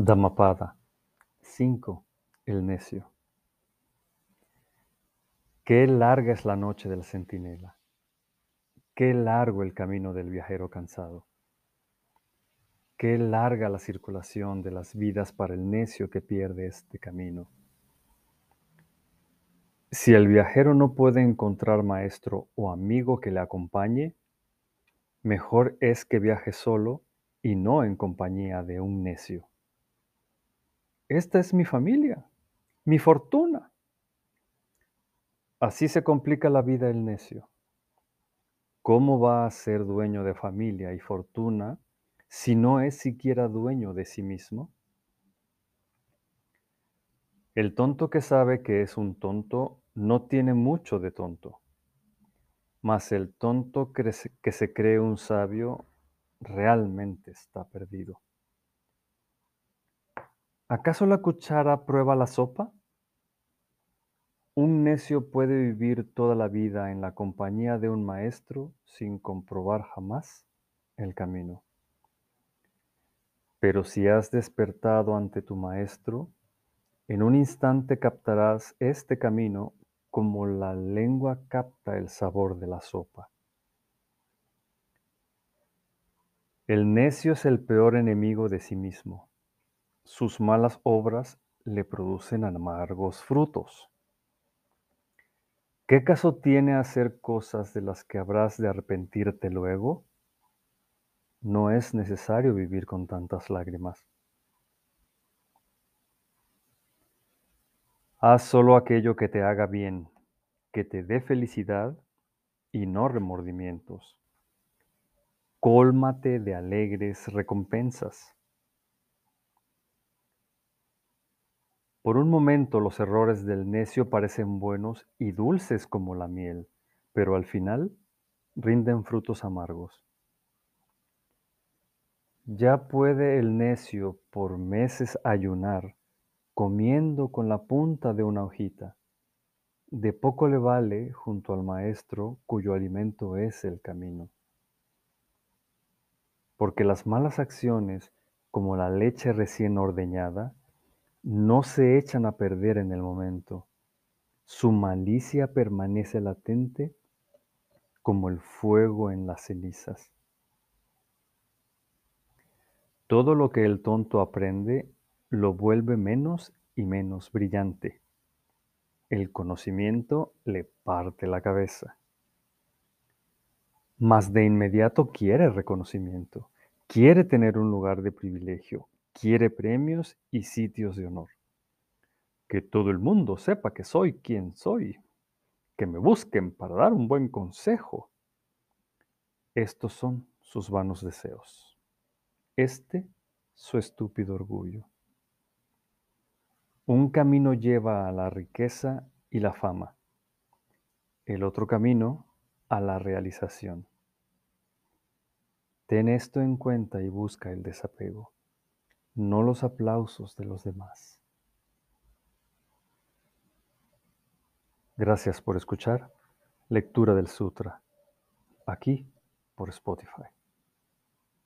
Dhammapada 5. El necio. Qué larga es la noche del centinela. Qué largo el camino del viajero cansado. Qué larga la circulación de las vidas para el necio que pierde este camino. Si el viajero no puede encontrar maestro o amigo que le acompañe, mejor es que viaje solo y no en compañía de un necio. Esta es mi familia, mi fortuna. Así se complica la vida el necio. ¿Cómo va a ser dueño de familia y fortuna si no es siquiera dueño de sí mismo? El tonto que sabe que es un tonto no tiene mucho de tonto, mas el tonto que se cree un sabio realmente está perdido. ¿Acaso la cuchara prueba la sopa? Un necio puede vivir toda la vida en la compañía de un maestro sin comprobar jamás el camino. Pero si has despertado ante tu maestro, en un instante captarás este camino como la lengua capta el sabor de la sopa. El necio es el peor enemigo de sí mismo. Sus malas obras le producen amargos frutos. ¿Qué caso tiene hacer cosas de las que habrás de arrepentirte luego? No es necesario vivir con tantas lágrimas. Haz solo aquello que te haga bien, que te dé felicidad y no remordimientos. Cólmate de alegres recompensas. Por un momento los errores del necio parecen buenos y dulces como la miel, pero al final rinden frutos amargos. Ya puede el necio por meses ayunar, comiendo con la punta de una hojita. De poco le vale junto al maestro cuyo alimento es el camino. Porque las malas acciones, como la leche recién ordeñada, no se echan a perder en el momento. Su malicia permanece latente como el fuego en las cenizas. Todo lo que el tonto aprende lo vuelve menos y menos brillante. El conocimiento le parte la cabeza. Mas de inmediato quiere reconocimiento, quiere tener un lugar de privilegio, quiere premios y sitios de honor. Que todo el mundo sepa que soy quien soy, que me busquen para dar un buen consejo. Estos son sus vanos deseos. Este su estúpido orgullo. Un camino lleva a la riqueza y la fama, el otro camino a la realización. Ten esto en cuenta y busca el desapego no los aplausos de los demás. Gracias por escuchar Lectura del Sutra, aquí por Spotify.